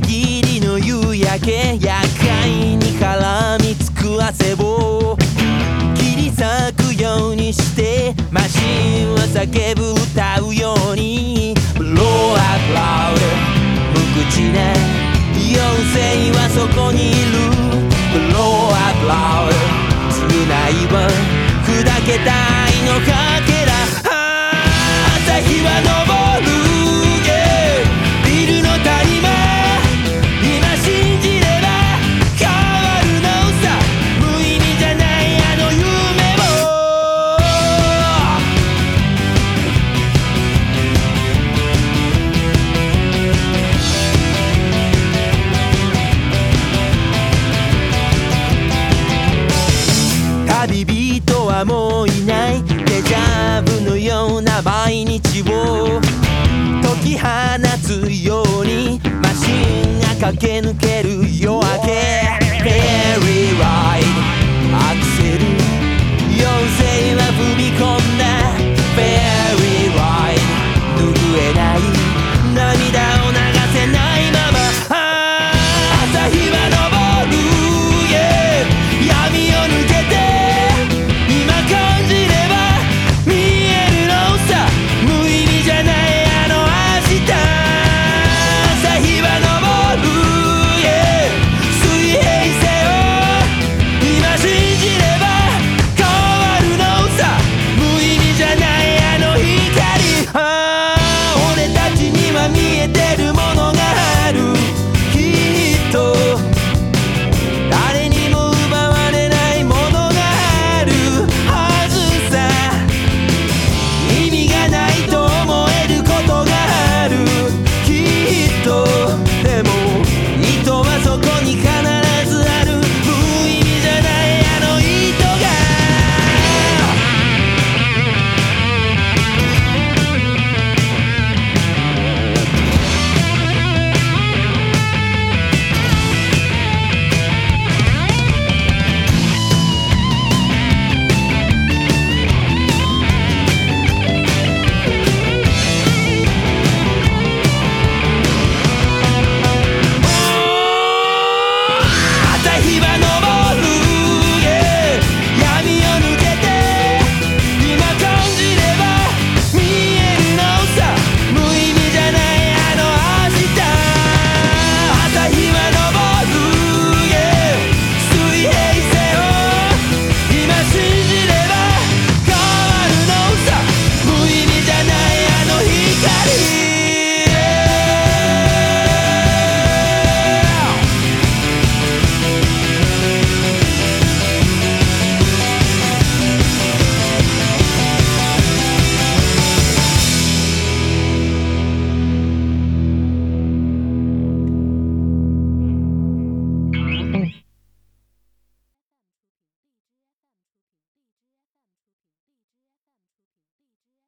限りの夕焼け厄介に絡みつく汗を。切り裂くようにしてマシンは叫ぶ歌うように。Blow up loud 無口な妖精はそこにいる。Blow up loud 償いは砕けた愛のかけら。朝日は昇る。ような毎日を解き放つようにマシンが駆け抜けるよ